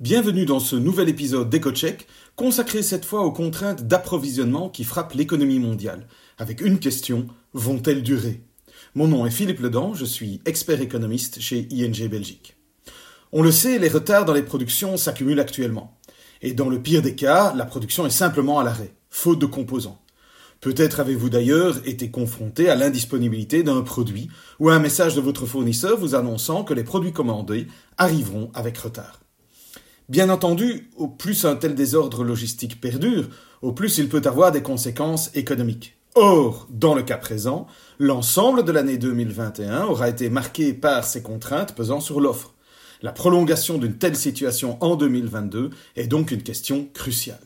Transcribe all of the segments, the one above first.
Bienvenue dans ce nouvel épisode d'EcoCheck, consacré cette fois aux contraintes d'approvisionnement qui frappent l'économie mondiale, avec une question, vont-elles durer? Mon nom est Philippe Ledan, je suis expert économiste chez ING Belgique. On le sait, les retards dans les productions s'accumulent actuellement. Et dans le pire des cas, la production est simplement à l'arrêt, faute de composants. Peut-être avez-vous d'ailleurs été confronté à l'indisponibilité d'un produit ou à un message de votre fournisseur vous annonçant que les produits commandés arriveront avec retard. Bien entendu, au plus un tel désordre logistique perdure, au plus il peut avoir des conséquences économiques. Or, dans le cas présent, l'ensemble de l'année 2021 aura été marqué par ces contraintes pesant sur l'offre. La prolongation d'une telle situation en 2022 est donc une question cruciale.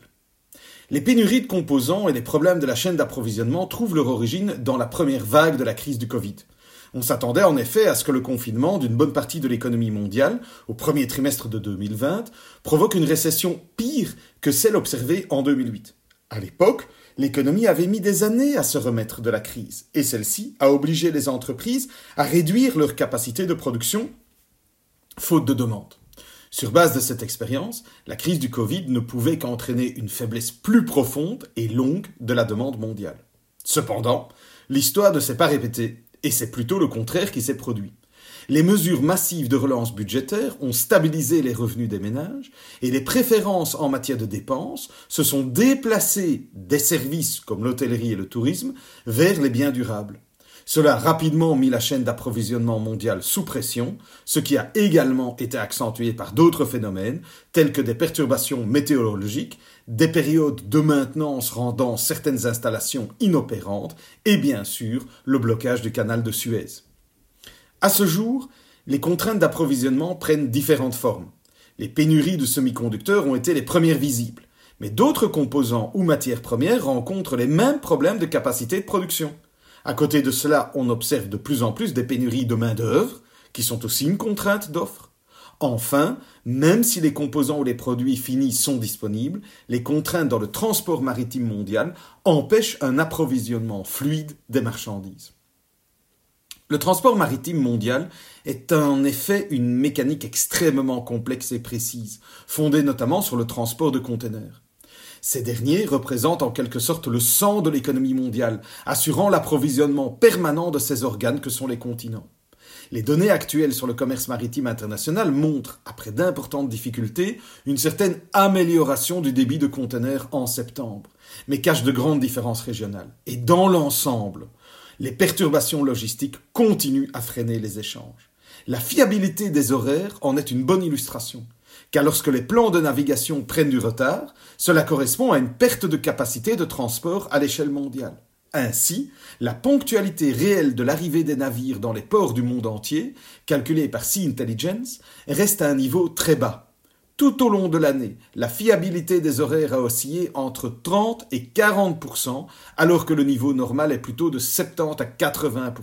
Les pénuries de composants et les problèmes de la chaîne d'approvisionnement trouvent leur origine dans la première vague de la crise du Covid. On s'attendait en effet à ce que le confinement d'une bonne partie de l'économie mondiale, au premier trimestre de 2020, provoque une récession pire que celle observée en 2008. À l'époque, l'économie avait mis des années à se remettre de la crise, et celle-ci a obligé les entreprises à réduire leur capacité de production, faute de demande. Sur base de cette expérience, la crise du Covid ne pouvait qu'entraîner une faiblesse plus profonde et longue de la demande mondiale. Cependant, l'histoire ne s'est pas répétée et c'est plutôt le contraire qui s'est produit. Les mesures massives de relance budgétaire ont stabilisé les revenus des ménages et les préférences en matière de dépenses se sont déplacées des services comme l'hôtellerie et le tourisme vers les biens durables. Cela a rapidement mis la chaîne d'approvisionnement mondiale sous pression, ce qui a également été accentué par d'autres phénomènes, tels que des perturbations météorologiques, des périodes de maintenance rendant certaines installations inopérantes, et bien sûr le blocage du canal de Suez. À ce jour, les contraintes d'approvisionnement prennent différentes formes. Les pénuries de semi-conducteurs ont été les premières visibles, mais d'autres composants ou matières premières rencontrent les mêmes problèmes de capacité de production. À côté de cela, on observe de plus en plus des pénuries de main-d'œuvre, qui sont aussi une contrainte d'offre. Enfin, même si les composants ou les produits finis sont disponibles, les contraintes dans le transport maritime mondial empêchent un approvisionnement fluide des marchandises. Le transport maritime mondial est en effet une mécanique extrêmement complexe et précise, fondée notamment sur le transport de conteneurs. Ces derniers représentent en quelque sorte le sang de l'économie mondiale, assurant l'approvisionnement permanent de ces organes que sont les continents. Les données actuelles sur le commerce maritime international montrent, après d'importantes difficultés, une certaine amélioration du débit de conteneurs en septembre, mais cachent de grandes différences régionales. Et dans l'ensemble, les perturbations logistiques continuent à freiner les échanges. La fiabilité des horaires en est une bonne illustration car lorsque les plans de navigation prennent du retard, cela correspond à une perte de capacité de transport à l'échelle mondiale. Ainsi, la ponctualité réelle de l'arrivée des navires dans les ports du monde entier, calculée par Sea Intelligence, reste à un niveau très bas. Tout au long de l'année, la fiabilité des horaires a oscillé entre 30 et 40 alors que le niveau normal est plutôt de 70 à 80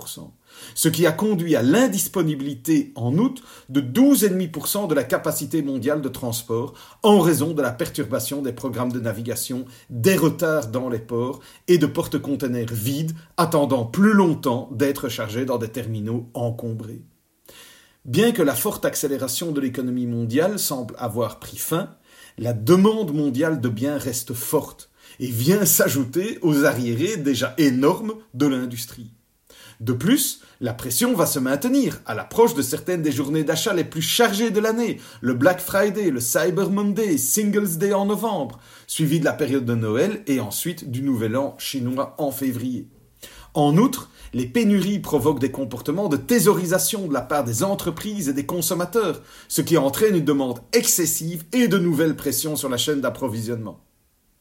ce qui a conduit à l'indisponibilité en août de 12,5% de la capacité mondiale de transport en raison de la perturbation des programmes de navigation, des retards dans les ports et de porte-conteneurs vides attendant plus longtemps d'être chargés dans des terminaux encombrés. Bien que la forte accélération de l'économie mondiale semble avoir pris fin, la demande mondiale de biens reste forte et vient s'ajouter aux arriérés déjà énormes de l'industrie. De plus, la pression va se maintenir à l'approche de certaines des journées d'achat les plus chargées de l'année, le Black Friday, le Cyber Monday, Singles Day en novembre, suivi de la période de Noël et ensuite du Nouvel An chinois en février. En outre, les pénuries provoquent des comportements de thésaurisation de la part des entreprises et des consommateurs, ce qui entraîne une demande excessive et de nouvelles pressions sur la chaîne d'approvisionnement.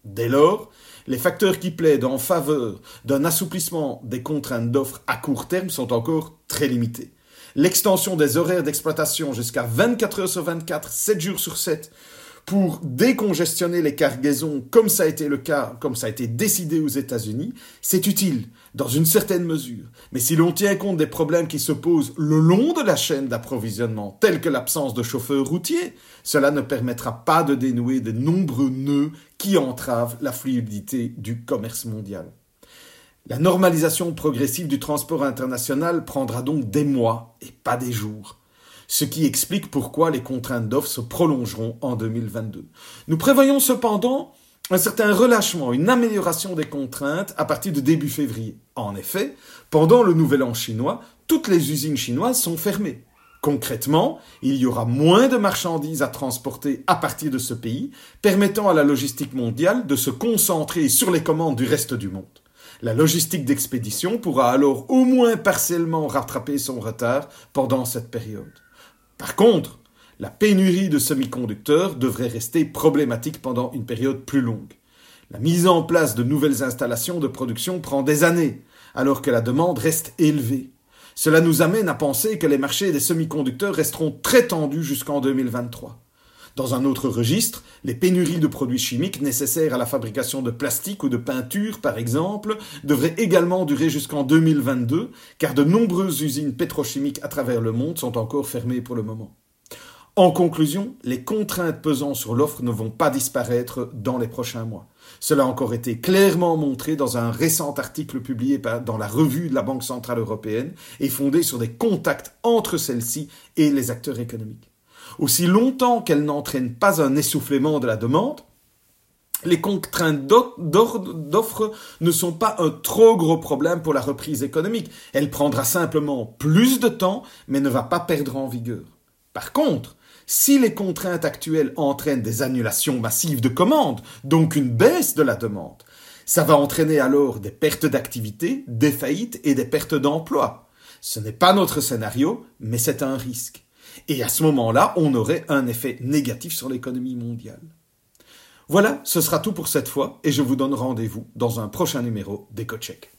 Dès lors, les facteurs qui plaident en faveur d'un assouplissement des contraintes d'offres à court terme sont encore très limités. L'extension des horaires d'exploitation jusqu'à 24 heures sur 24, 7 jours sur 7, pour décongestionner les cargaisons, comme ça a été le cas, comme ça a été décidé aux États-Unis, c'est utile, dans une certaine mesure. Mais si l'on tient compte des problèmes qui se posent le long de la chaîne d'approvisionnement, tels que l'absence de chauffeurs routiers, cela ne permettra pas de dénouer de nombreux nœuds qui entravent la fluidité du commerce mondial. La normalisation progressive du transport international prendra donc des mois et pas des jours. Ce qui explique pourquoi les contraintes d'offres se prolongeront en 2022. Nous prévoyons cependant un certain relâchement, une amélioration des contraintes à partir de début février. En effet, pendant le nouvel an chinois, toutes les usines chinoises sont fermées. Concrètement, il y aura moins de marchandises à transporter à partir de ce pays, permettant à la logistique mondiale de se concentrer sur les commandes du reste du monde. La logistique d'expédition pourra alors au moins partiellement rattraper son retard pendant cette période. Par contre, la pénurie de semi-conducteurs devrait rester problématique pendant une période plus longue. La mise en place de nouvelles installations de production prend des années, alors que la demande reste élevée. Cela nous amène à penser que les marchés des semi-conducteurs resteront très tendus jusqu'en 2023. Dans un autre registre, les pénuries de produits chimiques nécessaires à la fabrication de plastique ou de peinture, par exemple, devraient également durer jusqu'en 2022, car de nombreuses usines pétrochimiques à travers le monde sont encore fermées pour le moment. En conclusion, les contraintes pesant sur l'offre ne vont pas disparaître dans les prochains mois. Cela a encore été clairement montré dans un récent article publié dans la revue de la Banque centrale européenne et fondé sur des contacts entre celle-ci et les acteurs économiques aussi longtemps qu'elles n'entraînent pas un essoufflement de la demande, les contraintes d'offres ne sont pas un trop gros problème pour la reprise économique. Elle prendra simplement plus de temps, mais ne va pas perdre en vigueur. Par contre, si les contraintes actuelles entraînent des annulations massives de commandes, donc une baisse de la demande, ça va entraîner alors des pertes d'activité, des faillites et des pertes d'emploi. Ce n'est pas notre scénario, mais c'est un risque. Et à ce moment-là, on aurait un effet négatif sur l'économie mondiale. Voilà, ce sera tout pour cette fois et je vous donne rendez-vous dans un prochain numéro d'EcoCheck.